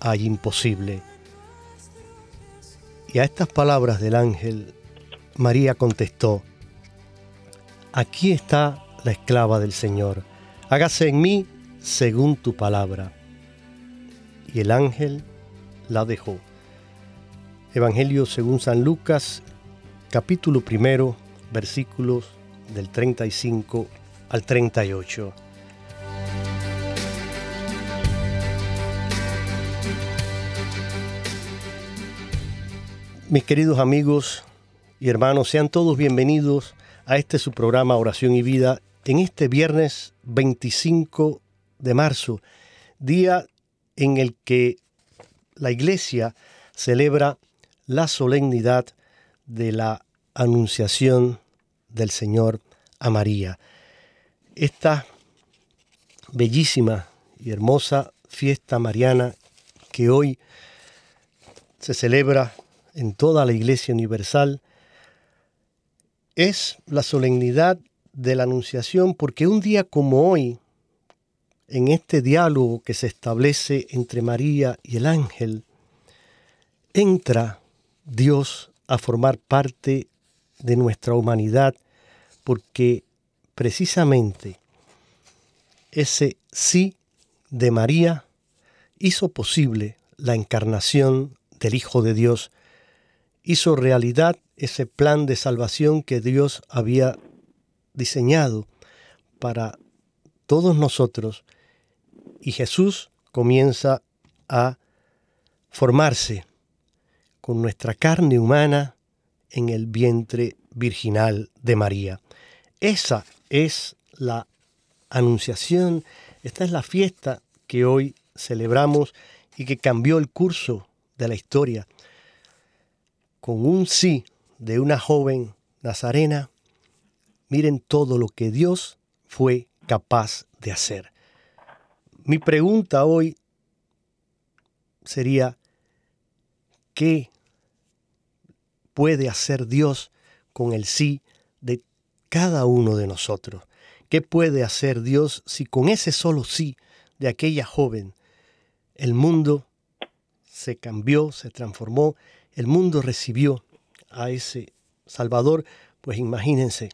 hay imposible. Y a estas palabras del ángel, María contestó, Aquí está la esclava del Señor, hágase en mí según tu palabra. Y el ángel la dejó. Evangelio según San Lucas, capítulo primero, versículos del 35 al 38. Mis queridos amigos y hermanos, sean todos bienvenidos a este su programa Oración y Vida en este viernes 25 de marzo, día en el que la iglesia celebra la solemnidad de la anunciación del Señor a María. Esta bellísima y hermosa fiesta mariana que hoy se celebra en toda la Iglesia Universal es la solemnidad de la Anunciación porque un día como hoy, en este diálogo que se establece entre María y el ángel, entra Dios a formar parte de nuestra humanidad porque precisamente ese sí de María hizo posible la encarnación del Hijo de Dios hizo realidad ese plan de salvación que Dios había diseñado para todos nosotros y Jesús comienza a formarse con nuestra carne humana en el vientre virginal de María. Esa es la anunciación, esta es la fiesta que hoy celebramos y que cambió el curso de la historia con un sí de una joven nazarena, miren todo lo que Dios fue capaz de hacer. Mi pregunta hoy sería, ¿qué puede hacer Dios con el sí de cada uno de nosotros? ¿Qué puede hacer Dios si con ese solo sí de aquella joven el mundo se cambió, se transformó el mundo recibió a ese Salvador, pues imagínense,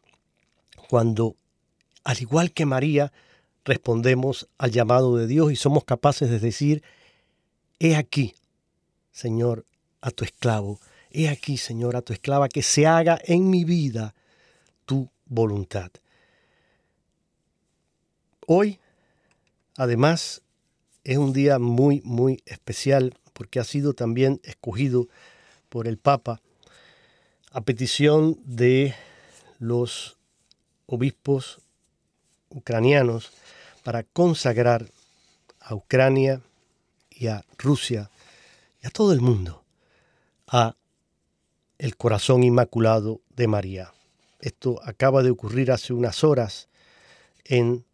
cuando, al igual que María, respondemos al llamado de Dios y somos capaces de decir, he aquí, Señor, a tu esclavo, he aquí, Señor, a tu esclava, que se haga en mi vida tu voluntad. Hoy, además, es un día muy, muy especial porque ha sido también escogido por el Papa a petición de los obispos ucranianos para consagrar a Ucrania y a Rusia y a todo el mundo a el corazón inmaculado de María. Esto acaba de ocurrir hace unas horas en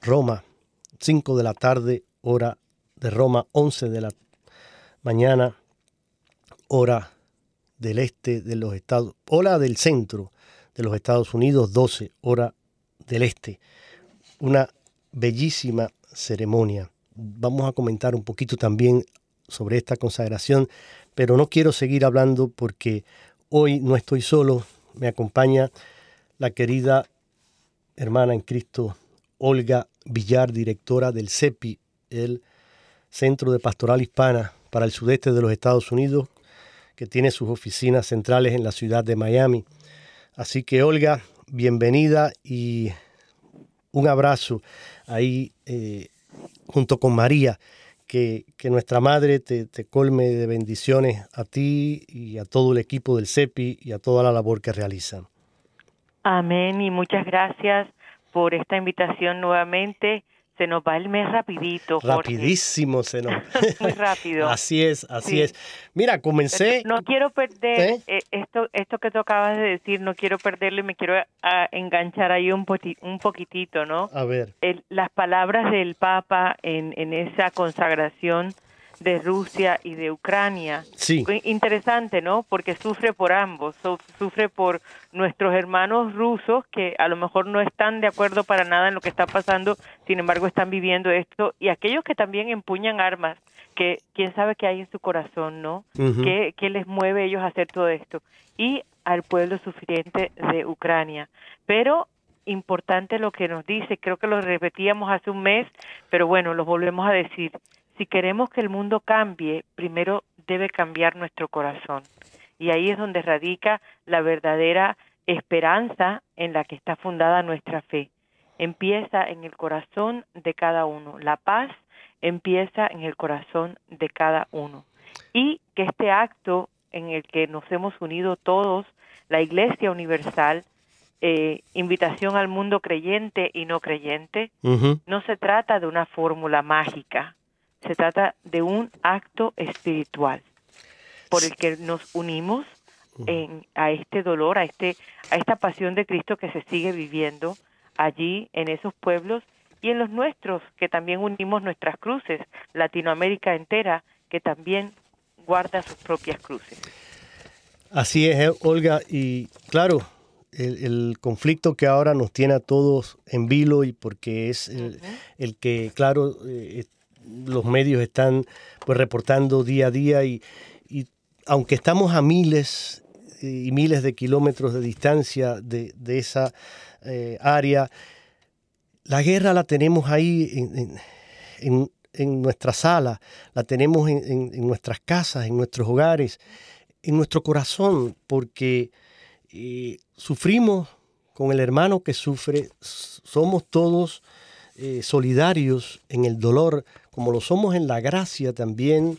Roma, 5 de la tarde, hora de Roma, 11 de la mañana, hora del este de los Estados, hora del centro de los Estados Unidos, 12 hora del este. Una bellísima ceremonia. Vamos a comentar un poquito también sobre esta consagración, pero no quiero seguir hablando porque hoy no estoy solo, me acompaña la querida hermana en Cristo Olga Villar, directora del CEPI, el Centro de Pastoral Hispana para el Sudeste de los Estados Unidos, que tiene sus oficinas centrales en la ciudad de Miami. Así que Olga, bienvenida y un abrazo ahí eh, junto con María. Que, nuestra madre te, te, colme de bendiciones a ti y a todo el equipo del CEPI y a toda la labor que realizan. Amén y muchas gracias por esta invitación nuevamente se nos va el mes rapidito. Rapidísimo se nos. Muy rápido. así es, así es. Mira, comencé. No quiero perder ¿Eh? Eh, esto, esto que tú acabas de decir, no quiero perderlo y me quiero enganchar ahí un, un poquitito, ¿no? A ver. las palabras del Papa en, en esa consagración de Rusia y de Ucrania. Sí. Interesante, ¿no? Porque sufre por ambos, sufre por nuestros hermanos rusos que a lo mejor no están de acuerdo para nada en lo que está pasando, sin embargo están viviendo esto, y aquellos que también empuñan armas, que quién sabe qué hay en su corazón, ¿no? ¿Qué, ¿Qué les mueve a ellos a hacer todo esto? Y al pueblo sufriente de Ucrania. Pero importante lo que nos dice, creo que lo repetíamos hace un mes, pero bueno, lo volvemos a decir. Si queremos que el mundo cambie, primero debe cambiar nuestro corazón. Y ahí es donde radica la verdadera esperanza en la que está fundada nuestra fe. Empieza en el corazón de cada uno. La paz empieza en el corazón de cada uno. Y que este acto en el que nos hemos unido todos, la Iglesia Universal, eh, invitación al mundo creyente y no creyente, no se trata de una fórmula mágica, se trata de un acto espiritual por el que nos unimos en, a este dolor, a, este, a esta pasión de Cristo que se sigue viviendo allí en esos pueblos y en los nuestros, que también unimos nuestras cruces, Latinoamérica entera, que también guarda sus propias cruces. Así es, Olga, y claro, el, conflicto que ahora nos tiene a todos en vilo y porque es el, que, claro, eh, los medios están pues reportando día a día y, aunque estamos a miles y miles de kilómetros de distancia de, esa eh, área, la guerra la tenemos ahí en, nuestra sala, la tenemos en, nuestras casas, en nuestros hogares, en nuestro corazón, porque sufrimos con el hermano que sufre, somos todos eh, solidarios en el dolor, como lo somos en la gracia también,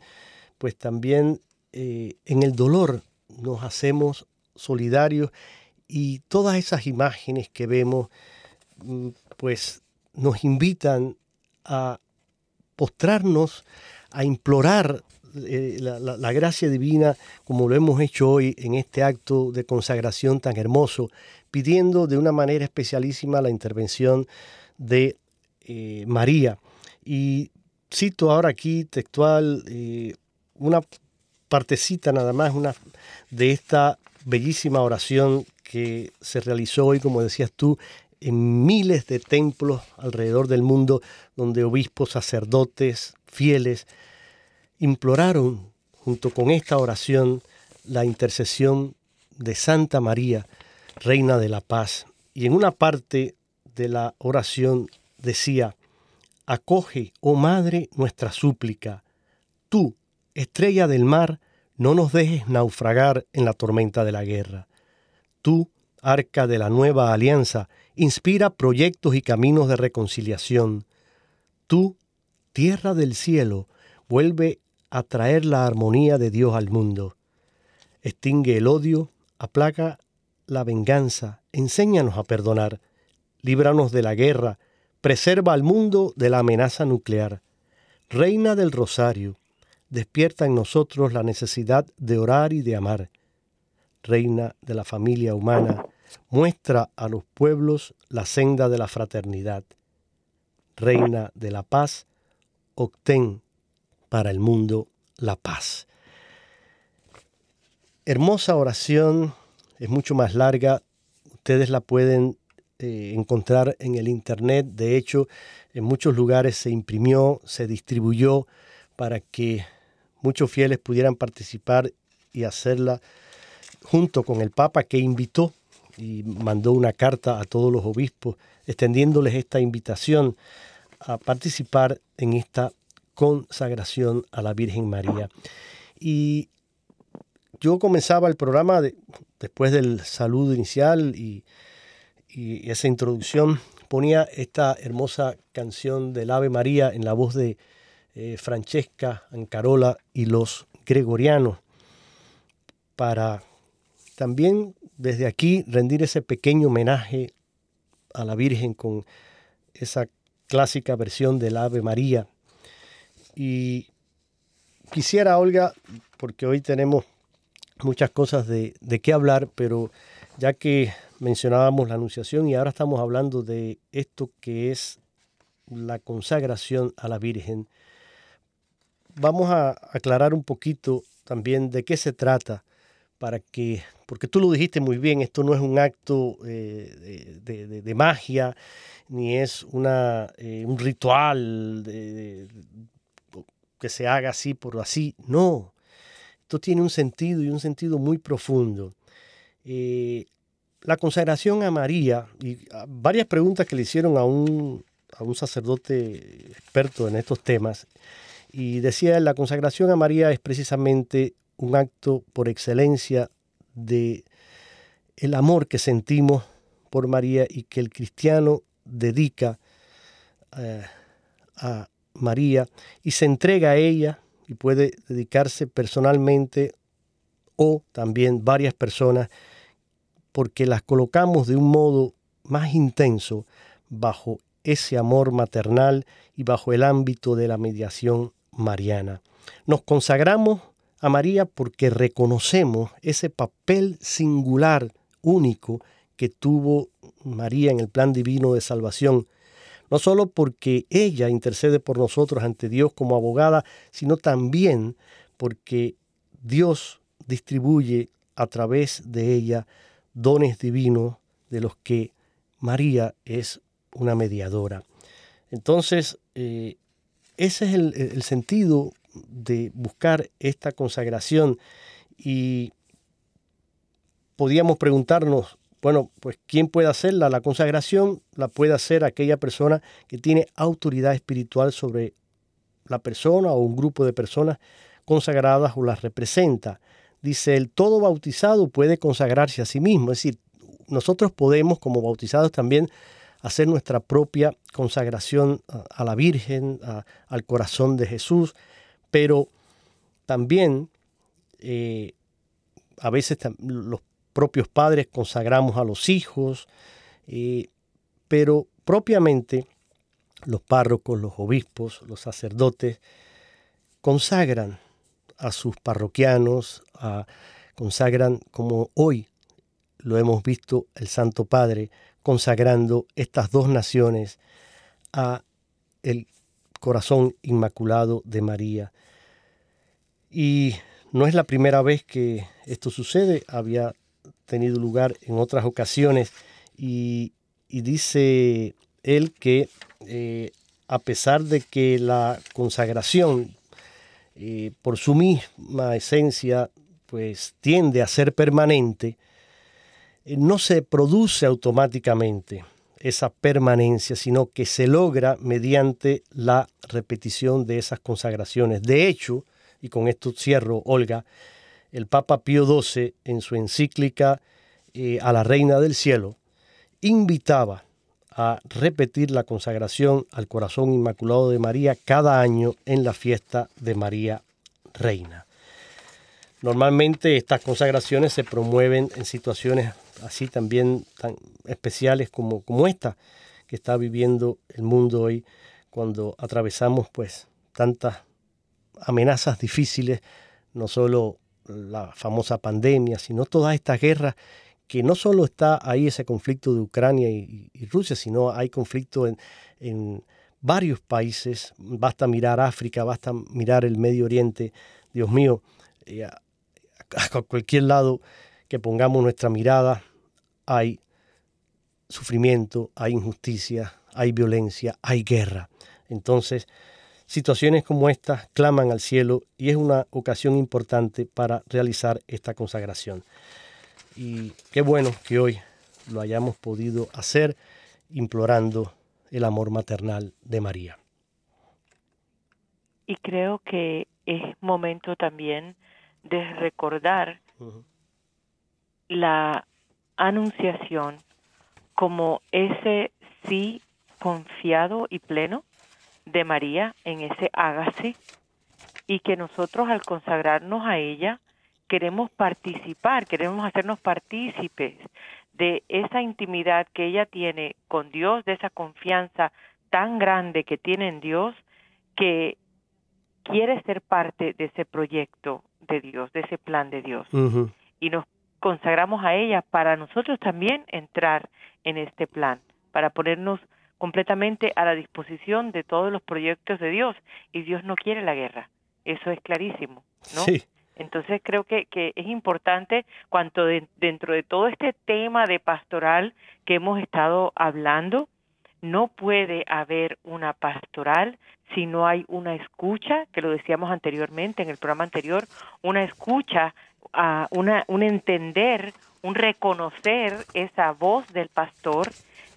pues también eh, en el dolor nos hacemos solidarios y todas esas imágenes que vemos, mm, pues nos invitan a postrarnos, a implorar eh, la, gracia divina, como lo hemos hecho hoy en este acto de consagración tan hermoso, pidiendo de una manera especialísima la intervención de eh, María. Y cito ahora aquí textual eh, una partecita nada más una, de esta bellísima oración que se realizó hoy, como decías tú, en miles de templos alrededor del mundo, donde obispos, sacerdotes, fieles, imploraron junto con esta oración la intercesión de Santa María, Reina de la Paz. Y en una parte de la oración decía, Acoge, oh Madre, nuestra súplica. Tú, estrella del mar, no nos dejes naufragar en la tormenta de la guerra. Tú, arca de la nueva alianza, inspira proyectos y caminos de reconciliación. Tú, tierra del cielo, vuelve a traer la armonía de Dios al mundo. Extingue el odio, aplaca la venganza, enséñanos a perdonar, líbranos de la guerra, preserva al mundo de la amenaza nuclear. Reina del Rosario, despierta en nosotros la necesidad de orar y de amar. Reina de la familia humana, muestra a los pueblos la senda de la fraternidad. Reina de la paz, obtén para el mundo la paz. Hermosa oración, es mucho más larga, ustedes la pueden eh, encontrar en el internet, de hecho en muchos lugares se imprimió, se distribuyó para que muchos fieles pudieran participar y hacerla junto con el Papa que invitó y mandó una carta a todos los obispos extendiéndoles esta invitación a participar en esta consagración a la Virgen María. Y yo comenzaba el programa después del saludo inicial y, esa introducción, ponía esta hermosa canción del Ave María en la voz de eh, Francesca Ancarola y los gregorianos para también desde aquí rendir ese pequeño homenaje a la Virgen con esa clásica versión del Ave María. Y quisiera, Olga, porque hoy tenemos muchas cosas de, qué hablar, pero ya que mencionábamos la anunciación y ahora estamos hablando de esto que es la consagración a la Virgen, vamos a aclarar un poquito también de qué se trata para que, porque tú lo dijiste muy bien, esto no es un acto eh, de, magia, ni es una, eh, un ritual que se haga así por así, no, esto tiene un sentido y un sentido muy profundo. Eh, la consagración a María, y varias preguntas que le hicieron a un, a un sacerdote experto en estos temas, y decía, la consagración a María es precisamente un acto por excelencia de el amor que sentimos por María y que el cristiano dedica eh, a María y se entrega a ella y puede dedicarse personalmente o también varias personas porque las colocamos de un modo más intenso bajo ese amor maternal y bajo el ámbito de la mediación mariana. Nos consagramos a María porque reconocemos ese papel singular, único, que tuvo María en el plan divino de salvación, no solo porque ella intercede por nosotros ante Dios como abogada, sino también porque Dios distribuye a través de ella dones divinos de los que María es una mediadora. Entonces, eh, ese es el, sentido de buscar esta consagración y podíamos preguntarnos, bueno, pues ¿quién puede hacerla? La consagración la puede hacer aquella persona que tiene autoridad espiritual sobre la persona o un grupo de personas consagradas o las representa. Dice, el todo bautizado puede consagrarse a sí mismo, es decir, nosotros podemos como bautizados también hacer nuestra propia consagración a, la Virgen, al corazón de Jesús, pero también eh, a veces los propios padres consagramos a los hijos, eh, pero propiamente los párrocos, los obispos, los sacerdotes consagran a sus parroquianos, consagran como hoy lo hemos visto el Santo Padre consagrando estas dos naciones a el corazón inmaculado de María. Y no es la primera vez que esto sucede, había tenido lugar en otras ocasiones y, dice él que eh, a pesar de que la consagración eh, por su misma esencia pues tiende a ser permanente, eh, no se produce automáticamente esa permanencia, sino que se logra mediante la repetición de esas consagraciones. De hecho, y con esto cierro, Olga, el Papa Pío XII en su encíclica eh, a la Reina del Cielo invitaba a repetir la consagración al corazón inmaculado de María cada año en la fiesta de María Reina. Normalmente estas consagraciones se promueven en situaciones así también tan especiales como, como esta que está viviendo el mundo hoy cuando atravesamos pues tantas amenazas difíciles, no solo la famosa pandemia, sino todas estas guerras que no solo está ahí ese conflicto de Ucrania y, Rusia, sino hay conflicto en, en, varios países, basta mirar África, basta mirar el Medio Oriente, Dios mío, eh, a, a cualquier lado que pongamos nuestra mirada, hay sufrimiento, hay injusticia, hay violencia, hay guerra. Entonces, situaciones como estas claman al cielo y es una ocasión importante para realizar esta consagración. Y qué bueno que hoy lo hayamos podido hacer implorando el amor maternal de María. Y creo que es momento también de recordar la anunciación como ese sí confiado y pleno de María en ese hágase y que nosotros al consagrarnos a ella queremos participar, queremos hacernos partícipes de esa intimidad que ella tiene con Dios, de esa confianza tan grande que tiene en Dios, que quiere ser parte de ese proyecto de Dios, de ese plan de Dios. Y nos consagramos a ella para nosotros también entrar en este plan, para ponernos completamente a la disposición de todos los proyectos de Dios. Y Dios no quiere la guerra. eso es clarísimo, ¿no? Sí. Entonces creo que, es importante cuanto dentro de todo este tema de pastoral que hemos estado hablando, no puede haber una pastoral si no hay una escucha, que lo decíamos anteriormente en el programa anterior, una escucha, uh, una, un entender, un reconocer esa voz del pastor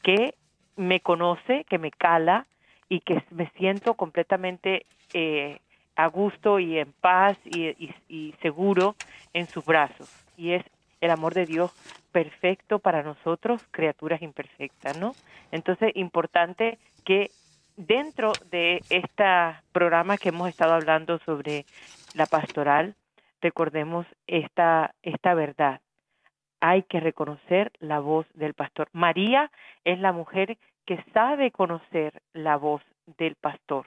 que me conoce, que me cala y que me siento completamente eh, a gusto y en paz y, seguro en sus brazos. Y es el amor de Dios perfecto para nosotros, criaturas imperfectas, ¿no? Entonces, importante que dentro de este programa que hemos estado hablando sobre la pastoral, recordemos esta, esta verdad. Hay que reconocer la voz del pastor. María es la mujer que sabe conocer la voz del pastor,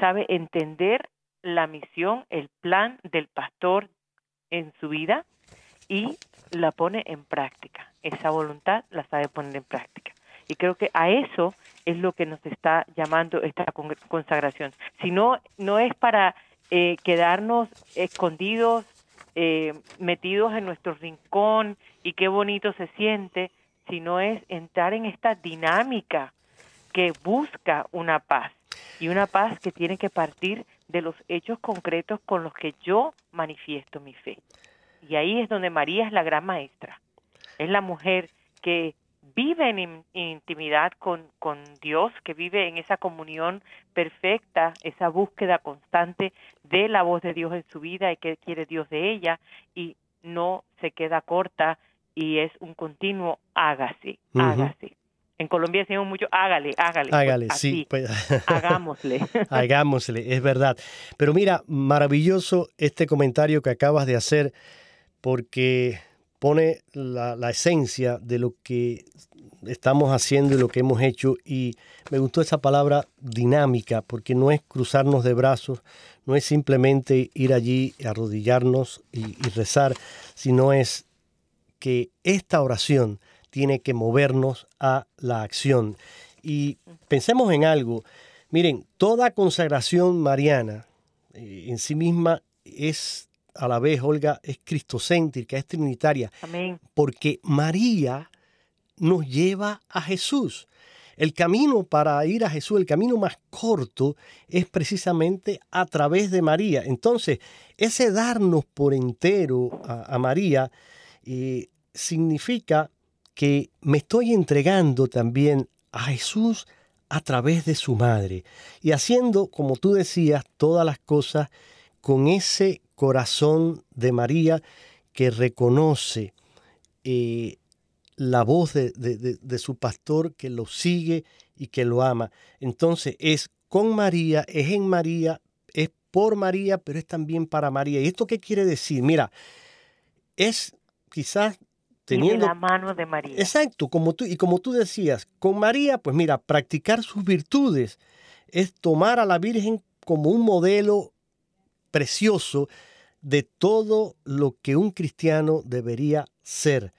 sabe entender la misión, el plan del pastor en su vida y la pone en práctica. Esa voluntad la sabe poner en práctica. Y creo que a eso es lo que nos está llamando esta consagración. Si no, no es para eh, quedarnos escondidos, eh, metidos en nuestro rincón y qué bonito se siente, sino es entrar en esta dinámica que busca una paz y una paz que tiene que partir de los hechos concretos con los que yo manifiesto mi fe. Y ahí es donde María es la gran maestra. Es la mujer que vive en, intimidad con, con, Dios, que vive en esa comunión perfecta, esa búsqueda constante de la voz de Dios en su vida y que quiere Dios de ella y no se queda corta y es un continuo hágase, hágase. En Colombia decimos mucho hágale, hágale. Pues, hágale, sí. Pues, hagámosle. hagámosle, es verdad. Pero mira, maravilloso este comentario que acabas de hacer porque pone la, esencia de lo que estamos haciendo y lo que hemos hecho. Y me gustó esa palabra dinámica, porque no es cruzarnos de brazos, no es simplemente ir allí, arrodillarnos y, y rezar, sino es que esta oración tiene que movernos a la acción. Y pensemos en algo. Miren, toda consagración mariana eh, en sí misma es a la vez, Olga, es cristocéntrica, es trinitaria. Amén. Porque María nos lleva a Jesús. El camino para ir a Jesús, el camino más corto, es precisamente a través de María. Entonces, ese darnos por entero a, María eh, significa que me estoy entregando también a Jesús a través de su madre y haciendo, como tú decías, todas las cosas con ese corazón de María que reconoce eh, la voz de, de, su pastor, que lo sigue y que lo ama. Entonces es con María, es en María, es por María, pero es también para María. ¿Y esto qué quiere decir? Mira, es quizás teniendo... la mano de María. Exacto, como tú, y como tú decías, con María, pues mira, practicar sus virtudes es tomar a la Virgen como un modelo precioso de todo lo que un cristiano debería ser.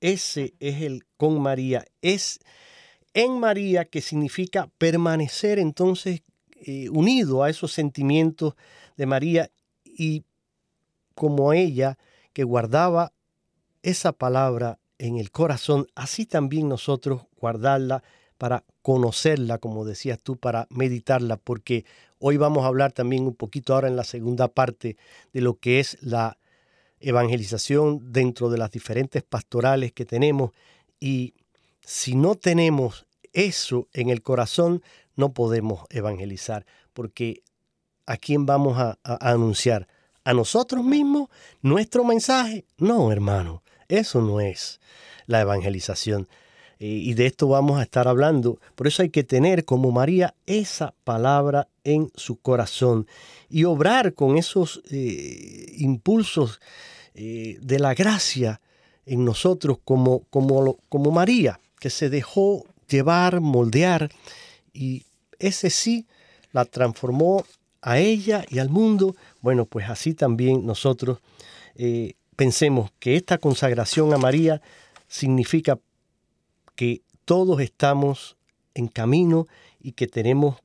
Ese es el con María. Es en María que significa permanecer entonces eh, unido a esos sentimientos de María y como ella que guardaba esa palabra en el corazón, así también nosotros guardarla para conocerla, como decías tú, para meditarla, porque hoy vamos a hablar también un poquito ahora en la segunda parte de lo que es la evangelización dentro de las diferentes pastorales que tenemos y si no tenemos eso en el corazón, no podemos evangelizar, porque ¿a quién vamos a, a anunciar? ¿A nosotros mismos? ¿Nuestro mensaje? No, hermano, eso no es la evangelización. Eh, y de esto vamos a estar hablando. Por eso hay que tener como María esa palabra en su corazón y obrar con esos eh, impulsos eh, de la gracia en nosotros como, como, como María, que se dejó llevar, moldear y ese sí la transformó a ella y al mundo. Bueno, pues así también nosotros pensemos que esta consagración a María significa que todos estamos en camino y que tenemos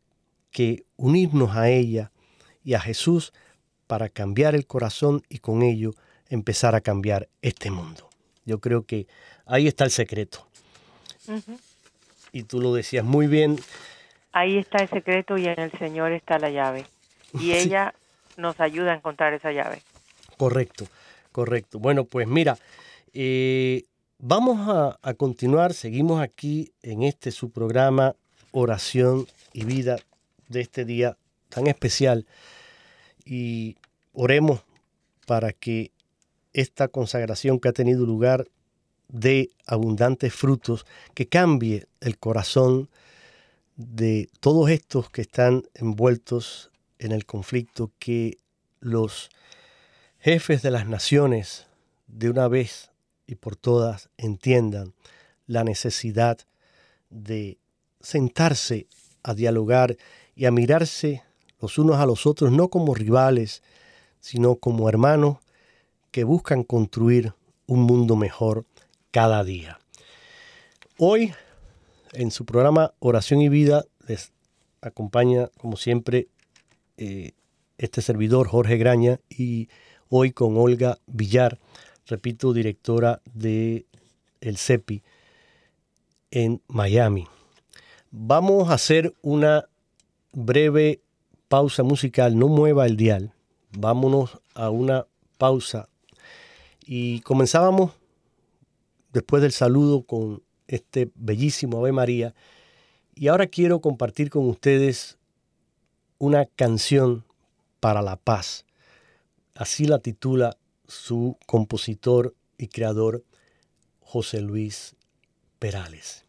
que unirnos a ella y a Jesús para cambiar el corazón y con ello empezar a cambiar este mundo. Yo creo que ahí está el secreto. Y tú lo decías muy bien. Ahí está el secreto y en el Señor está la llave. Y ella nos ayuda a encontrar esa llave. Correcto, correcto. Bueno, pues mira, eh, vamos a, a, continuar, seguimos aquí en este su programa Oración y Vida de este día tan especial y oremos para que esta consagración que ha tenido lugar de abundantes frutos, que cambie el corazón de todos estos que están envueltos en el conflicto, que los jefes de las naciones de una vez y por todas entiendan la necesidad de sentarse a dialogar y a mirarse los unos a los otros no como rivales, sino como hermanos que buscan construir un mundo mejor cada día. Hoy, en su programa Oración y Vida, les acompaña, como siempre, eh, este servidor Jorge Graña y hoy con Olga Villar, repito, directora de el CEPI en Miami. Vamos a hacer una breve pausa musical, no mueva el dial, vámonos a una pausa. Y comenzábamos después del saludo con este bellísimo Ave María. Y ahora quiero compartir con ustedes una canción para la paz. Así la titula su compositor y creador José Luis Perales.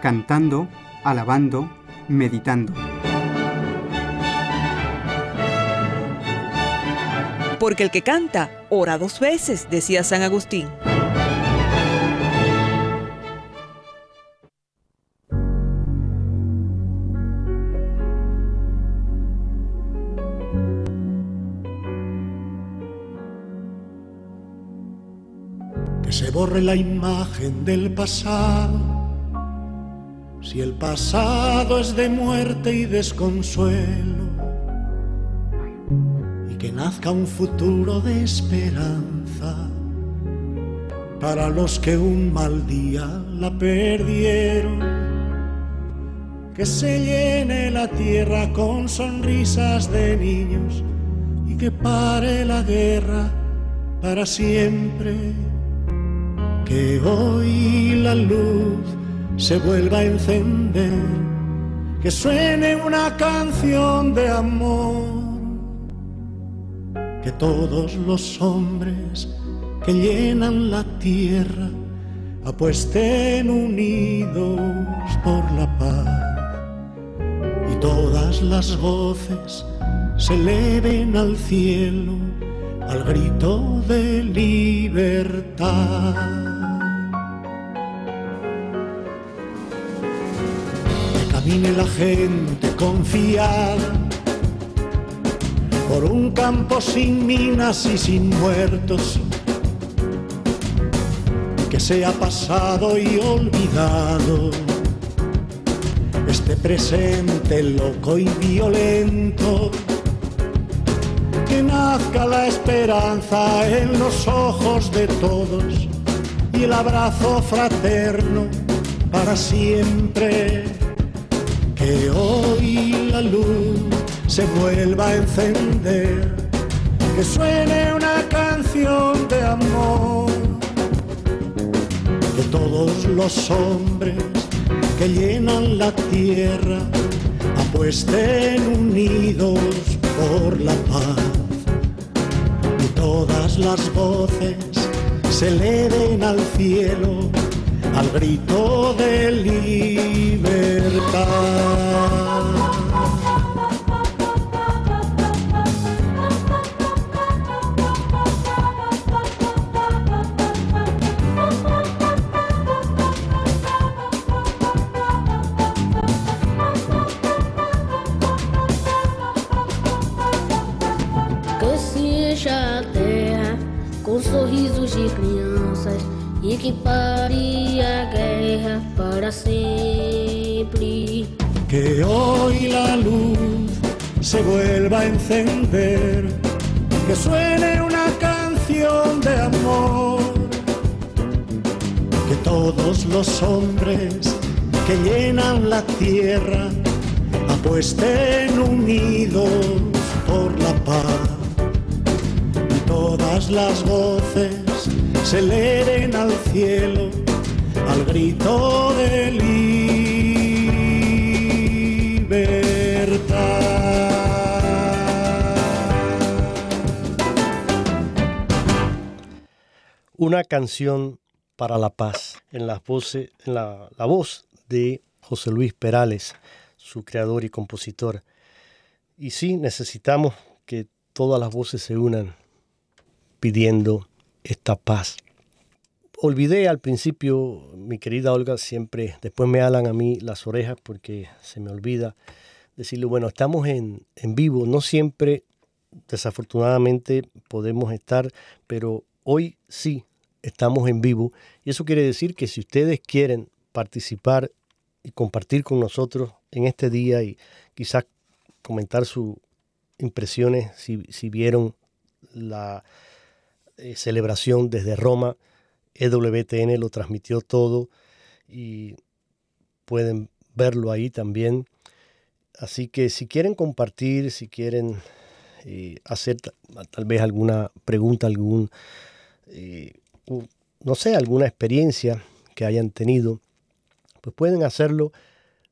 cantando, alabando, meditando. Porque el que canta, ora dos veces, decía San Agustín. Que se borre la imagen del pasado. Si el pasado es de muerte y desconsuelo, y que nazca un futuro de esperanza para los que un mal día la perdieron, que se llene la tierra con sonrisas de niños y que pare la guerra para siempre, que hoy la luz se vuelva a encender, que suene una canción de amor, que todos los hombres que llenan la tierra apuesten unidos por la paz y todas las voces se eleven al cielo al grito de libertad. Camine la gente confiada por un campo sin minas y sin muertos, que sea pasado y olvidado este presente loco y violento, que nazca la esperanza en los ojos de todos y el abrazo fraterno para siempre que hoy la luz se vuelva a encender, que suene una canción de amor, que todos los hombres que llenan la tierra apuesten unidos por la paz y todas las voces se eleven al cielo al grito de libertad. Se vuelva a encender, que suene una canción de amor, que todos los hombres que llenan la tierra apuesten unidos por la paz. Y todas las voces se eleven al cielo al grito de Una canción para la paz en, en la, la voz de José Luis Perales, su creador y compositor. Y sí, necesitamos que todas las voces se unan pidiendo esta paz. Olvidé al principio, mi querida Olga, siempre, después me alan a mí las orejas porque se me olvida decirle, bueno, estamos en, en vivo, no siempre, desafortunadamente, podemos estar, pero hoy sí estamos en vivo. Y eso quiere decir que si ustedes quieren participar y compartir con nosotros en este día y quizás comentar sus impresiones si, si vieron la eh, celebración desde Roma. EWTN lo transmitió todo y pueden verlo ahí también. Así que si quieren compartir, si quieren eh, hacer tal vez alguna pregunta, algún, eh, no sé, alguna experiencia que hayan tenido, pues pueden hacerlo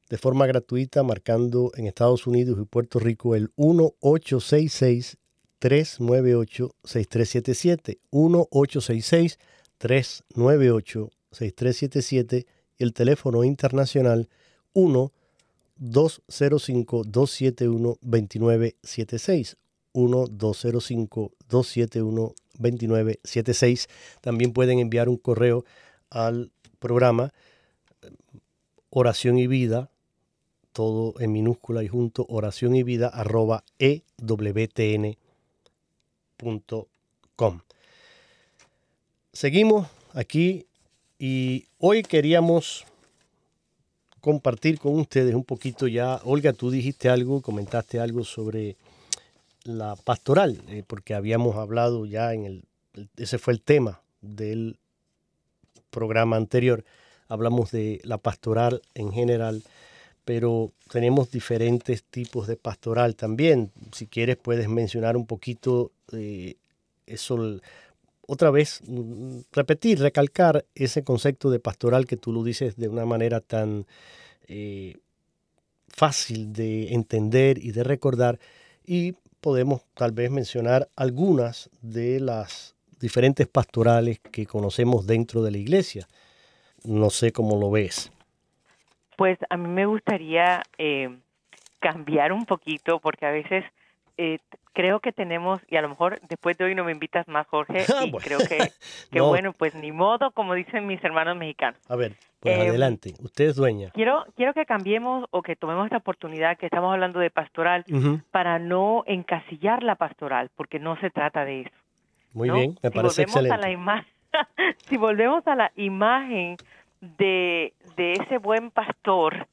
de forma gratuita marcando en Estados Unidos y Puerto Rico el 1866 398 6377 1866 398 6377 y el teléfono internacional 1 205 271 2976 1 205 271 2976 también pueden enviar un correo al programa oración y vida, todo en minúscula y junto, oración y vida arroba ewtn.com. Seguimos aquí y hoy queríamos compartir con ustedes un poquito ya. Olga, tú dijiste algo, comentaste algo sobre la pastoral, eh, porque habíamos hablado ya en el, ese fue el tema del programa anterior hablamos de la pastoral en general, pero tenemos diferentes tipos de pastoral también. Si quieres puedes mencionar un poquito eh, eso, otra vez, repetir, recalcar ese concepto de pastoral que tú lo dices de una manera tan eh, fácil de entender y de recordar y podemos tal vez mencionar algunas de las diferentes pastorales que conocemos dentro de la iglesia. No sé cómo lo ves. Pues a mí me gustaría eh, cambiar un poquito porque a veces eh, creo que tenemos, y a lo mejor después de hoy no me invitas más, Jorge, Ah, y bueno. creo que, que No. bueno, pues ni modo, como dicen mis hermanos mexicanos. A ver, pues Eh, adelante. Usted es dueña. Quiero, quiero que cambiemos o que tomemos esta oportunidad que estamos hablando de pastoral para no encasillar la pastoral, porque no se trata de eso. Muy ¿no? bien, me si parece volvemos A la excelente. si volvemos a la imagen de, de ese buen pastor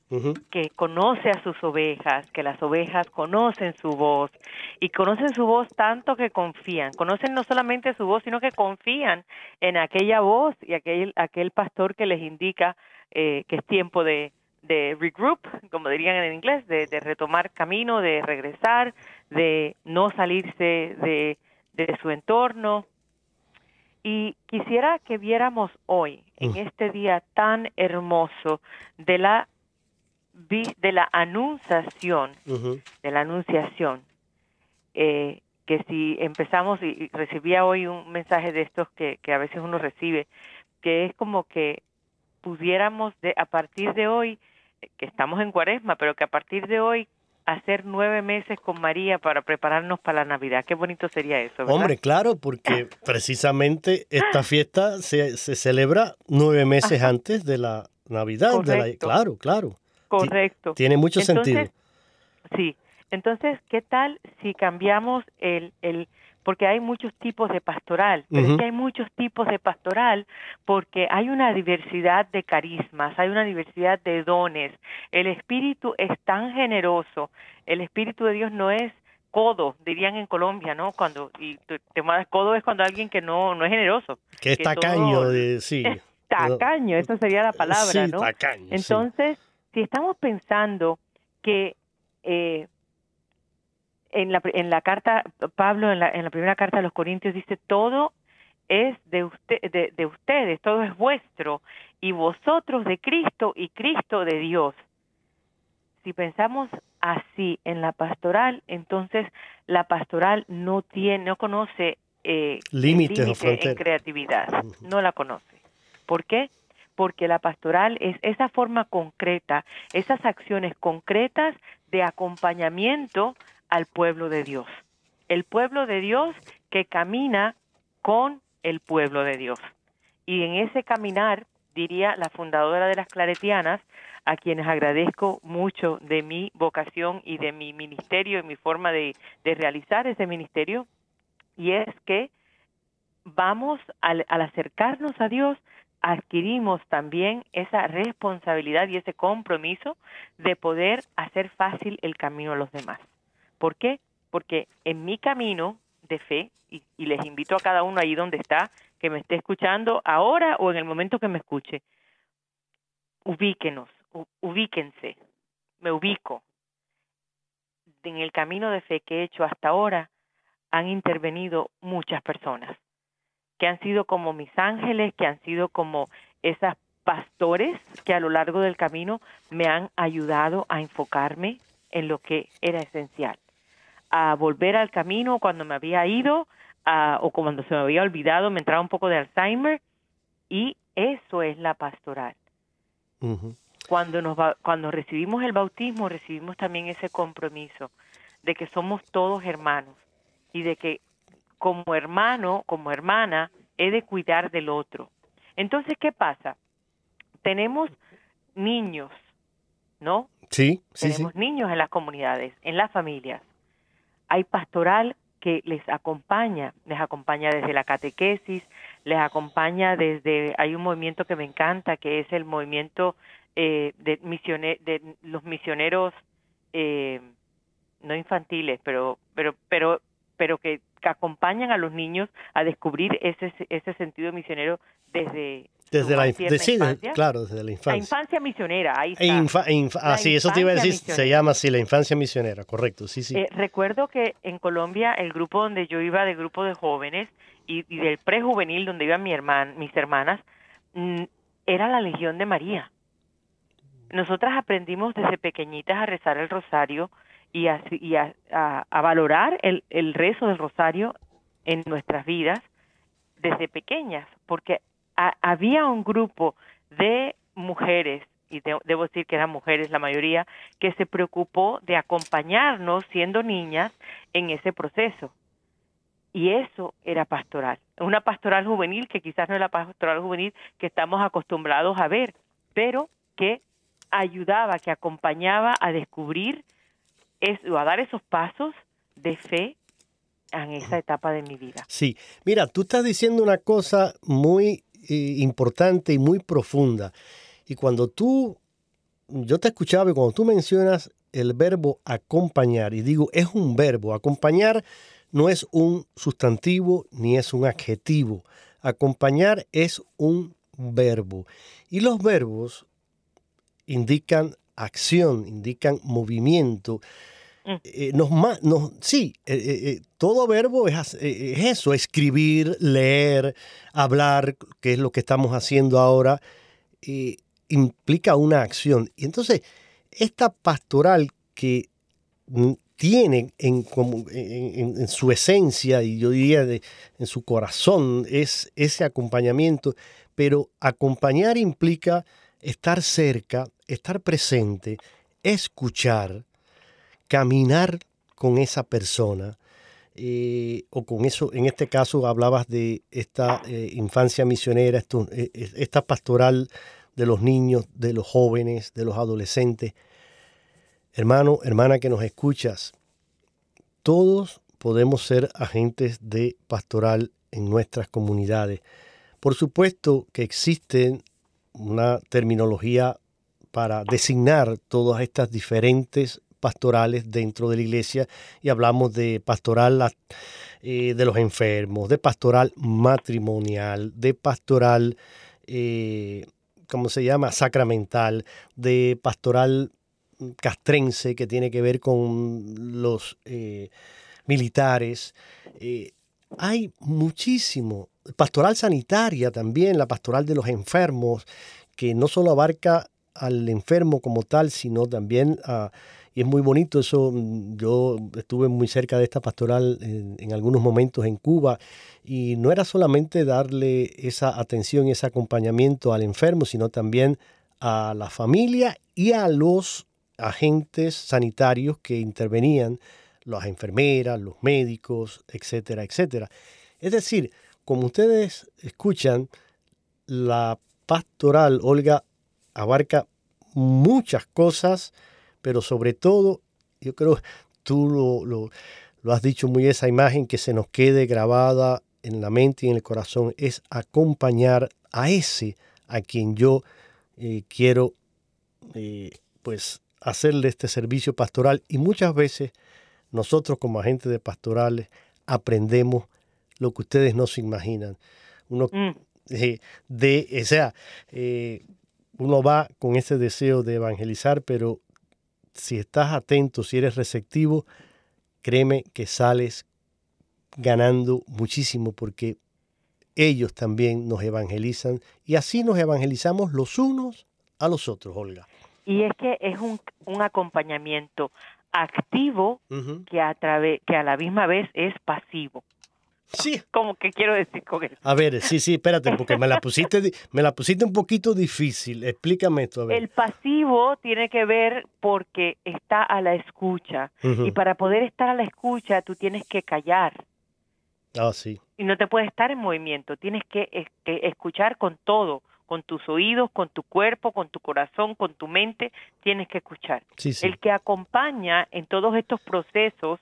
que conoce a sus ovejas, que las ovejas conocen su voz y conocen su voz tanto que confían, conocen no solamente su voz, sino que confían en aquella voz y aquel, aquel pastor que les indica eh, que es tiempo de, de regroup, como dirían en inglés, de, de retomar camino, de regresar, de no salirse de, de su entorno. Y quisiera que viéramos hoy, en Mm. este día tan hermoso, de la de la anunciación, de la anunciación, eh, que si empezamos, y, y recibía hoy un mensaje de estos que, que a veces uno recibe, que es como que pudiéramos de, a partir de hoy, eh, que estamos en cuaresma, pero que a partir de hoy hacer nueve meses con María para prepararnos para la Navidad. Qué bonito sería eso, ¿verdad? Hombre, claro, porque precisamente esta fiesta se, se celebra nueve meses Ajá. antes de la Navidad. de la- Correcto. claro, claro. Correcto. Tiene mucho Entonces, sentido. Sí. Entonces, ¿qué tal si cambiamos el, el porque hay muchos tipos de pastoral, pero es que hay muchos tipos de pastoral porque hay una diversidad de carismas, hay una diversidad de dones. El Espíritu es tan generoso, el Espíritu de Dios no es codo, dirían en Colombia, ¿no? Cuando y te, codo es cuando alguien que no no es generoso, que es tacaño, de, sí. tacaño, esa sería la palabra, ¿no? Entonces, si estamos pensando que eh, en la, en la carta, Pablo en la, en la primera carta de los Corintios dice, todo es de, usted, de, ustedes, todo es vuestro, y vosotros de Cristo y Cristo de Dios. Si pensamos así en la pastoral, entonces la pastoral no tiene, no conoce eh, límites límite en creatividad, no la conoce. ¿Por qué? Porque la pastoral es esa forma concreta, esas acciones concretas de acompañamiento al pueblo de Dios. El pueblo de Dios que camina con el pueblo de Dios. Y en ese caminar, diría la fundadora de las Claretianas, a quienes agradezco mucho de mi vocación y de mi ministerio y mi forma de, realizar ese ministerio, y es que vamos al, al acercarnos a Dios, adquirimos también esa responsabilidad y ese compromiso de poder hacer fácil el camino a los demás. ¿Por qué? Porque en mi camino de fe, y, les invito a cada uno ahí donde está, que me esté escuchando ahora o en el momento que me escuche, ubíquenos, ubíquense, me ubico. En el camino de fe que he hecho hasta ahora han intervenido muchas personas, que han sido como mis ángeles, que han sido como esas pastores que a lo largo del camino me han ayudado a enfocarme en lo que era esencial a volver al camino cuando me había ido o cuando se me había olvidado, me entraba un poco de Alzheimer y eso es la pastoral. Cuando nos cuando recibimos el bautismo, recibimos también ese compromiso de que somos todos hermanos y de que como hermano, como hermana, he de cuidar del otro. Entonces, ¿qué pasa? Tenemos niños, ¿no? Sí, sí, Tenemos niños en las comunidades, en las familias hay pastoral que les acompaña, les acompaña desde la catequesis, les acompaña desde, hay un movimiento que me encanta, que es el movimiento eh, de, de los misioneros, eh, no infantiles, pero, pero, pero, pero que, acompañan a los niños a descubrir ese, ese sentido misionero desde, desde la, infancia, claro, desde la infancia. La infancia misionera, ahí está. ah, sí, eso te iba a decir, se llama así, la infancia misionera, correcto, sí, sí. Eh, recuerdo que en Colombia el grupo donde yo iba, de grupo de jóvenes y, del prejuvenil donde iban mi herman, mis hermanas, mm, era la Legión de María. Nosotras aprendimos desde pequeñitas a rezar el rosario y a, a, a valorar el, el rezo del rosario en nuestras vidas desde pequeñas, porque había un grupo de mujeres, y debo decir que eran mujeres la mayoría, que se preocupó de acompañarnos siendo niñas en ese proceso. Y eso era pastoral. Una pastoral juvenil que quizás no es la pastoral juvenil que estamos acostumbrados a ver, pero que ayudaba, que acompañaba a descubrir eso, a dar esos pasos de fe en esa etapa de mi vida. Sí, mira, tú estás diciendo una cosa muy importante y muy profunda. Y cuando tú, yo te escuchaba y cuando tú mencionas el verbo acompañar, y digo, es un verbo, acompañar no es un sustantivo ni es un adjetivo, acompañar es un verbo. Y los verbos indican acción, indican movimiento. Eh, nos, nos, sí, eh, eh, todo verbo es, eso, escribir, leer, hablar, que es lo que estamos haciendo ahora, implica una acción. Y entonces, esta pastoral que tiene en, en, su esencia y yo diría en su corazón es ese acompañamiento, pero acompañar implica estar cerca, estar presente, escuchar, caminar con esa persona. Eh, o con eso, en este caso hablabas de esta eh, infancia misionera, eh, esta pastoral de los niños, de los jóvenes, de los adolescentes. Hermano, hermana que nos escuchas, todos podemos ser agentes de pastoral en nuestras comunidades. Por supuesto que existe una terminología para designar todas estas diferentes pastorales dentro de la iglesia y hablamos de pastoral eh, de los enfermos, de pastoral matrimonial, de pastoral, eh, ¿cómo se llama?, sacramental, de pastoral castrense que tiene que ver con los eh, militares. Eh, hay muchísimo. Pastoral sanitaria también, la pastoral de los enfermos, que no solo abarca al enfermo como tal, sino también a y es muy bonito eso. Mm, yo estuve muy cerca de esta pastoral en, algunos momentos en Cuba y no era solamente darle esa atención y ese acompañamiento al enfermo, sino también a la familia y a los agentes sanitarios que intervenían, las enfermeras, los médicos, etcétera, etcétera. Es decir, como ustedes escuchan, la pastoral, Olga, abarca muchas cosas pero sobre todo, yo creo, tú lo, lo, has dicho muy, esa imagen que se nos quede grabada en la mente y en el corazón es acompañar a ese a quien yo eh, quiero eh, pues hacerle este servicio pastoral y muchas veces nosotros como agentes de pastorales aprendemos lo que ustedes no se imaginan. Uno mm. eh, de, o sea, uno va con ese deseo de evangelizar, pero si estás atento, si eres receptivo, créeme que sales ganando muchísimo porque ellos también nos evangelizan y así nos evangelizamos los unos a los otros, Olga. Y es que es un, un acompañamiento activo que, a que a la misma vez es pasivo. Sí. ¿Cómo que quiero decir con eso? A ver, sí, sí, espérate, porque me la pusiste, me la pusiste un poquito difícil. Explícame esto. A ver. El pasivo tiene que ver porque está a la escucha. Y para poder estar a la escucha, tú tienes que callar. Ah, sí. Y no te puedes estar en movimiento. Tienes que, escuchar con todo, con tus oídos, con tu cuerpo, con tu corazón, con tu mente. Tienes que escuchar. El que acompaña en todos estos procesos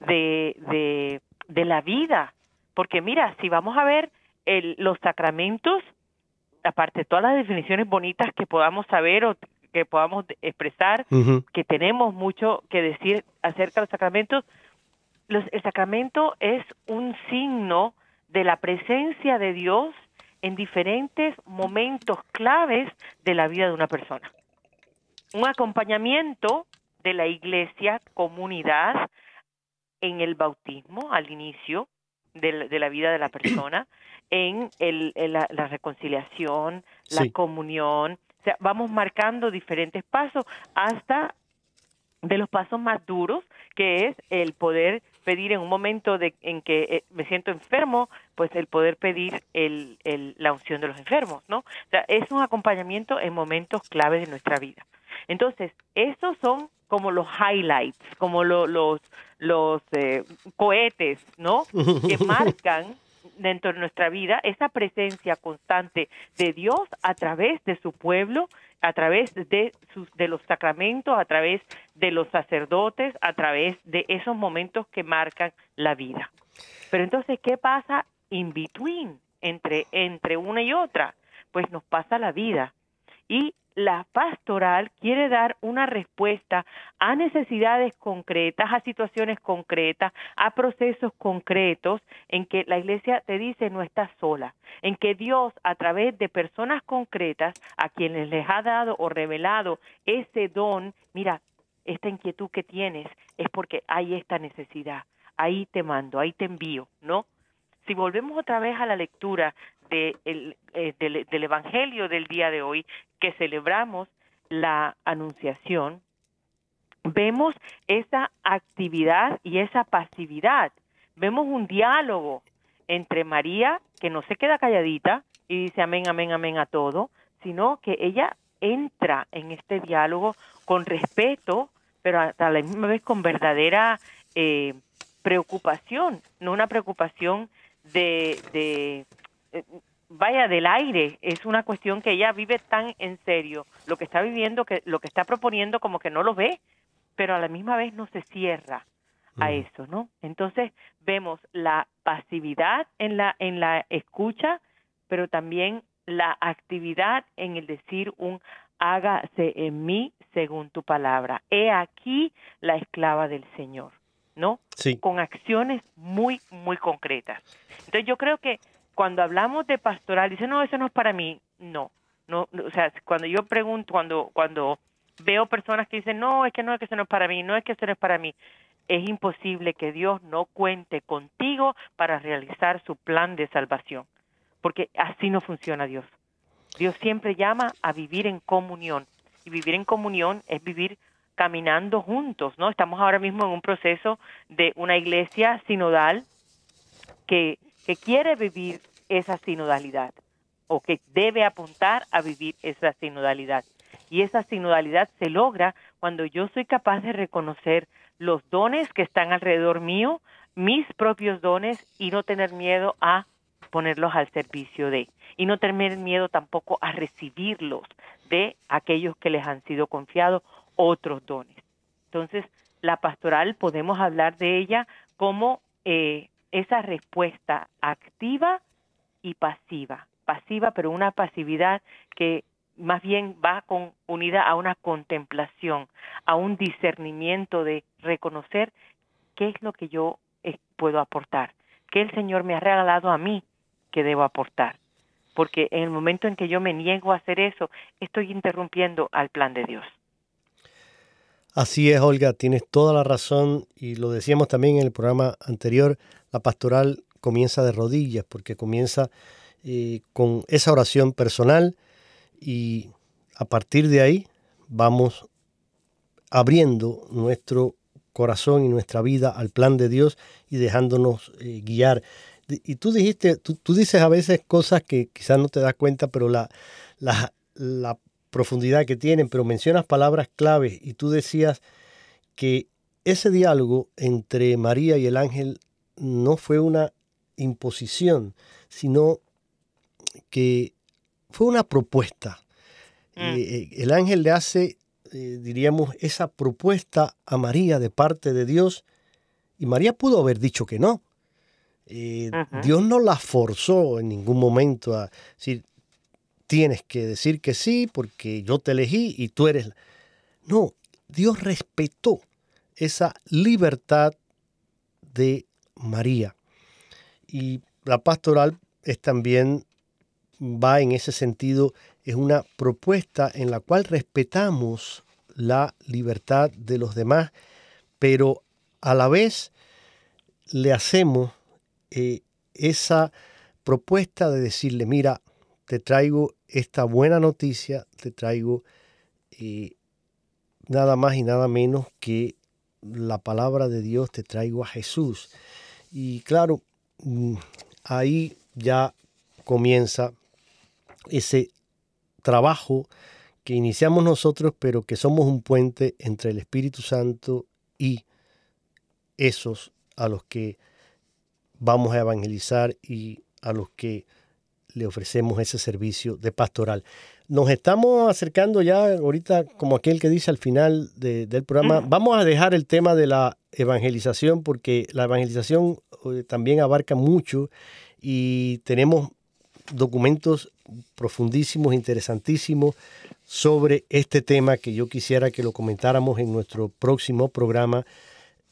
de, de, de la vida porque mira, si vamos a ver el, los sacramentos, aparte de todas las definiciones bonitas que podamos saber o que podamos expresar, que tenemos mucho que decir acerca de los sacramentos, los, el sacramento es un signo de la presencia de Dios en diferentes momentos claves de la vida de una persona. Un acompañamiento de la iglesia, comunidad, en el bautismo al inicio, de, la vida de la persona, en, el, la, reconciliación, la comunión. O sea, vamos marcando diferentes pasos hasta de los pasos más duros, que es el poder pedir en un momento de, en que eh, me siento enfermo, pues el poder pedir el, el, la unción de los enfermos, ¿no? O sea, es un acompañamiento en momentos claves de nuestra vida. Entonces, esos son como los highlights, como los, los eh, cohetes, ¿no? Que marcan dentro de nuestra vida esa presencia constante de Dios a través de su pueblo, a través de, sus, de los sacramentos, a través de los sacerdotes, a través de esos momentos que marcan la vida. Pero entonces, ¿qué pasa in between, entre, entre una y otra? Pues nos pasa la vida. Y la pastoral quiere dar una respuesta a necesidades concretas, a situaciones concretas, a procesos concretos en que la iglesia te dice no estás sola, en que Dios a través de personas concretas a quienes les ha dado o revelado ese don, mira, esta inquietud que tienes es porque hay esta necesidad, ahí te mando, ahí te envío, ¿no? Si volvemos otra vez a la lectura de el, eh, del, Evangelio del día de hoy, que celebramos la Anunciación, vemos esa actividad y esa pasividad. Vemos un diálogo entre María, que no se queda calladita y dice amén, amén, amén a todo, sino que ella entra en este diálogo con respeto, pero a la misma vez con verdadera eh, preocupación, no una preocupación de, de vaya del aire, es una cuestión que ella vive tan en serio, lo que está viviendo, que lo que está proponiendo como que no lo ve, pero a la misma vez no se cierra a eso, ¿no? Entonces vemos la pasividad en la en la escucha, pero también la actividad en el decir un hágase en mí según tu palabra. He aquí la esclava del Señor, ¿no? Sí. Con acciones muy, muy concretas. Entonces yo creo que cuando hablamos de pastoral, dice, no, eso no es para mí. No, no, o sea, cuando yo pregunto, cuando, cuando veo personas que dicen, no, es que no, es que eso no es para mí, no es que eso no es para mí, es imposible que Dios no cuente contigo para realizar su plan de salvación, porque así no funciona Dios. Dios siempre llama a vivir en comunión y vivir en comunión es vivir caminando juntos, ¿no? Estamos ahora mismo en un proceso de una iglesia sinodal que, que quiere vivir esa sinodalidad o que debe apuntar a vivir esa sinodalidad. Y esa sinodalidad se logra cuando yo soy capaz de reconocer los dones que están alrededor mío, mis propios dones y no tener miedo a ponerlos al servicio de y no tener miedo tampoco a recibirlos de aquellos que les han sido confiados otros dones. Entonces, la pastoral podemos hablar de ella como eh, esa respuesta activa y pasiva. Pasiva, pero una pasividad que más bien va con, unida a una contemplación, a un discernimiento de reconocer qué es lo que yo eh, puedo aportar, qué el Señor me ha regalado a mí que debo aportar. Porque en el momento en que yo me niego a hacer eso, estoy interrumpiendo al plan de Dios. Así es, Olga, tienes toda la razón y lo decíamos también en el programa anterior, la pastoral comienza de rodillas porque comienza eh, con esa oración personal y a partir de ahí vamos abriendo nuestro corazón y nuestra vida al plan de Dios y dejándonos eh, guiar. Y tú dijiste, tú, dices a veces cosas que quizás no te das cuenta, pero la, la, la profundidad que tienen, pero mencionas palabras claves y tú decías que ese diálogo entre María y el ángel no fue una imposición, sino que fue una propuesta. Mm. Eh, el ángel le hace, eh, diríamos, esa propuesta a María de parte de Dios y María pudo haber dicho que no. Eh. Dios no la forzó en ningún momento a decir, tienes que decir que sí porque yo te elegí y tú eres... No, Dios respetó esa libertad de María. Y la pastoral es también, va en ese sentido, es una propuesta en la cual respetamos la libertad de los demás, pero a la vez le hacemos eh, esa propuesta de decirle, mira, te traigo esta buena noticia, te traigo eh, nada más y nada menos que la palabra de Dios, te traigo a Jesús. Y claro, mm, ahí ya comienza ese trabajo que iniciamos nosotros, pero que somos un puente entre el Espíritu Santo y esos a los que vamos a evangelizar y a los que le ofrecemos ese servicio de pastoral. Nos estamos acercando ya ahorita, como aquel que dice al final de, del programa, vamos a dejar el tema de la evangelización porque la evangelización eh, también abarca mucho y tenemos documentos profundísimos, interesantísimos sobre este tema que yo quisiera que lo comentáramos en nuestro próximo programa,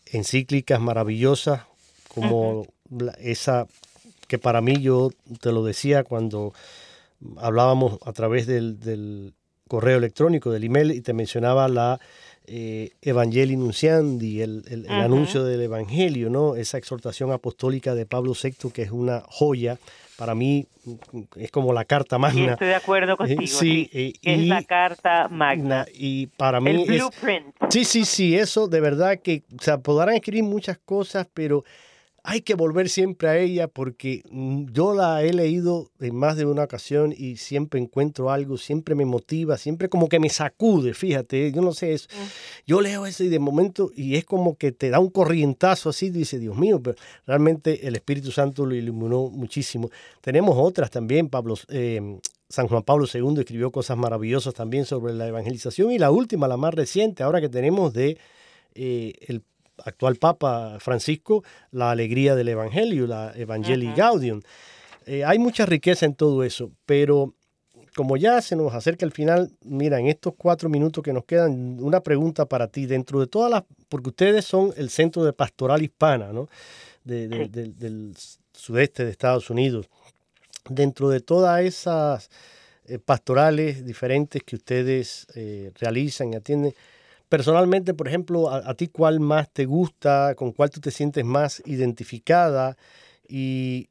encíclicas maravillosas como uh -huh. esa que para mí yo te lo decía cuando hablábamos a través del, del correo electrónico, del email, y te mencionaba la eh, Evangelii Nunciandi, el, el, el -huh. anuncio del Evangelio, ¿no? esa exhortación apostólica de Pablo VI, que es una joya. Para mí es como la carta magna. Sí, estoy de acuerdo contigo. Sí, sí. es y, la carta magna. Y para mí el blueprint. Sí, sí, sí, eso de verdad que, o sea, podrán escribir muchas cosas, pero hay que volver siempre a ella porque mm, yo la he leído en más de una ocasión y siempre encuentro algo, siempre me motiva, siempre como que me sacude, fíjate, yo no sé, eso. yo leo eso y de momento, y es como que te da un corrientazo así, dice, Dios mío, pero realmente el Espíritu Santo lo iluminó muchísimo. Tenemos otras también, Pablo, eh, San Juan Pablo II escribió cosas maravillosas también sobre la evangelización y la última, la más reciente, ahora que tenemos de eh, el actual Papa Francisco la alegría del Evangelio, la Evangelii Gaudium. Eh, hay mucha riqueza en todo eso, pero como ya se nos acerca el final, mira, en estos cuatro minutos que nos quedan, una pregunta para ti. Dentro de todas las, porque ustedes son el centro de pastoral hispana, ¿no? del sudeste de Estados Unidos. Dentro de todas esas eh, pastorales diferentes que ustedes eh, realizan y atienden, personalmente, por ejemplo, a, ti cuál más te gusta, con cuál tú te sientes más identificada y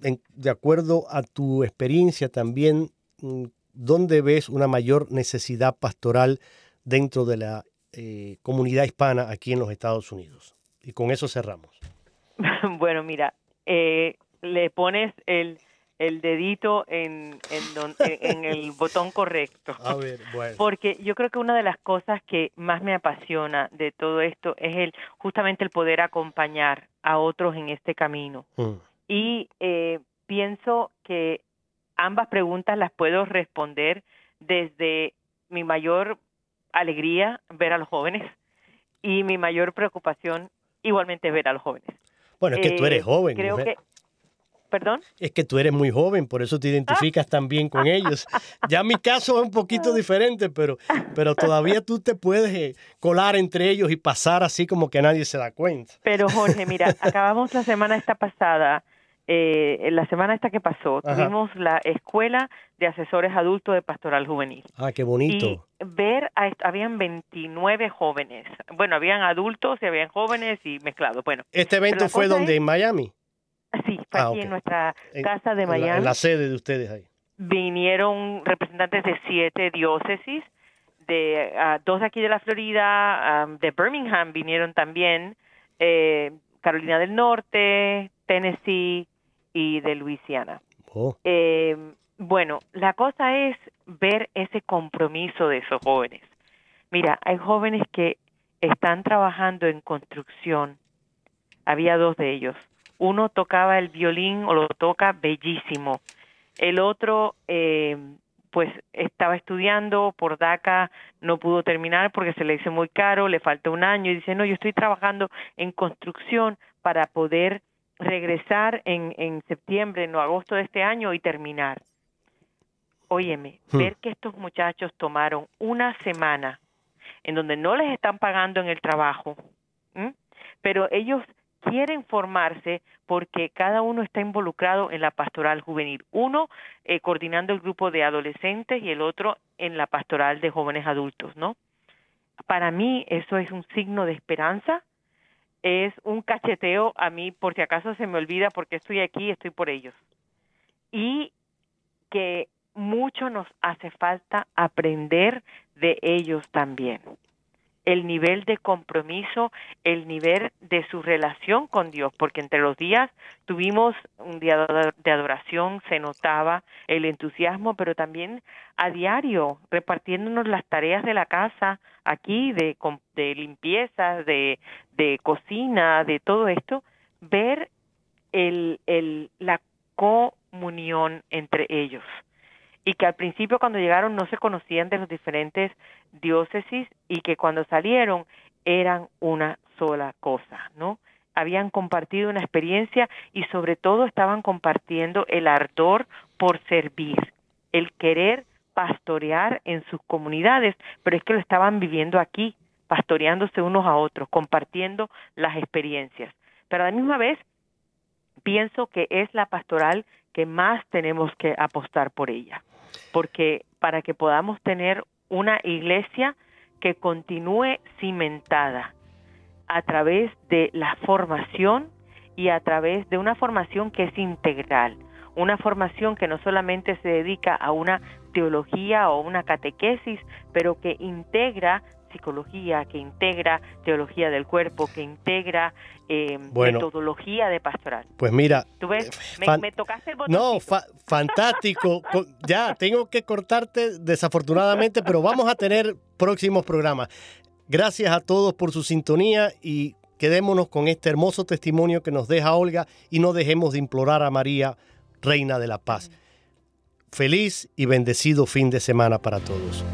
de acuerdo a tu experiencia también, mm, ¿dónde ves una mayor necesidad pastoral dentro de la eh, comunidad hispana aquí en los Estados Unidos? Y con eso cerramos. Bueno, mira, eh, le pones el, el dedito en, en, el botón correcto. A ver, bueno. Porque yo creo que una de las cosas que más me apasiona de todo esto es el justamente el poder acompañar a otros en este camino. Mm. Y eh, pienso que ambas preguntas las puedo responder desde mi mayor alegría ver a los jóvenes y mi mayor preocupación igualmente ver a los jóvenes. Bueno, es que tú eres eh, joven. Creo que ¿Perdón? Es que tú eres muy joven, por eso te identificas tan bien con ellos. Ya mi caso es un poquito diferente, pero, pero todavía tú te puedes eh, colar entre ellos y pasar así como que nadie se da cuenta. Pero Jorge, mira, acabamos la semana esta pasada, eh, la semana esta que pasó, tuvimos la Escuela de Asesores Adultos de Pastoral Juvenil. Ah, qué bonito. Y ver, a, habían 29 jóvenes. Bueno, habían adultos y habían jóvenes y mezclados. Bueno. ¿Este evento fue donde? ¿En Miami? Fue ah, aquí en nuestra casa de Miami. En la, sede de ustedes ahí. Vinieron representantes de siete diócesis, de uh, dos aquí de la Florida, de Birmingham vinieron también, eh, Carolina del Norte, Tennessee y de Luisiana. Oh. Eh, bueno, la cosa es ver ese compromiso de esos jóvenes. Mira, hay jóvenes que están trabajando en construcción. Había dos de ellos uno tocaba el violín o lo toca bellísimo. El otro, eh, pues estaba estudiando por DACA, no pudo terminar porque se le hizo muy caro, le falta un año y dice, no, yo estoy trabajando en construcción para poder regresar en, en septiembre, no agosto de este año y terminar. Óyeme, hmm. ver que estos muchachos tomaron una semana en donde no les están pagando en el trabajo, pero ellos quieren formarse porque cada uno está involucrado en la pastoral juvenil. Uno eh, coordinando el grupo de adolescentes y el otro en la pastoral de jóvenes adultos, ¿no? Para mí eso es un signo de esperanza, es un cacheteo a mí por si acaso se me olvida porque estoy aquí, estoy por ellos. Y que mucho nos hace falta aprender de ellos también el nivel de compromiso, el nivel de su relación con Dios, porque entre los días tuvimos un día de adoración, se notaba el entusiasmo, pero también a diario repartiéndonos las tareas de la casa aquí, de, de limpieza, de, de cocina, de todo esto, ver el, el, la comunión entre ellos y que al principio cuando llegaron no se conocían de los diferentes diócesis y que cuando salieron eran una sola cosa, ¿no? Habían compartido una experiencia y sobre todo estaban compartiendo el ardor por servir, el querer pastorear en sus comunidades, pero es que lo estaban viviendo aquí, pastoreándose unos a otros, compartiendo las experiencias. Pero a la misma vez pienso que es la pastoral que más tenemos que apostar por ella, porque para que podamos tener una iglesia que continúe cimentada a través de la formación y a través de una formación que es integral, una formación que no solamente se dedica a una teología o una catequesis, pero que integra psicología, que integra teología del cuerpo, que integra eh, metodología de pastoral. Pues mira, ¿Tú ves? Eh, me, tocaste el botón. No, fantástico. ya, tengo que cortarte desafortunadamente, pero vamos a tener próximos programas. Gracias a todos por su sintonía y quedémonos con este hermoso testimonio que nos deja Olga y no dejemos de implorar a María, Reina de la Paz. Feliz y bendecido fin de semana para todos.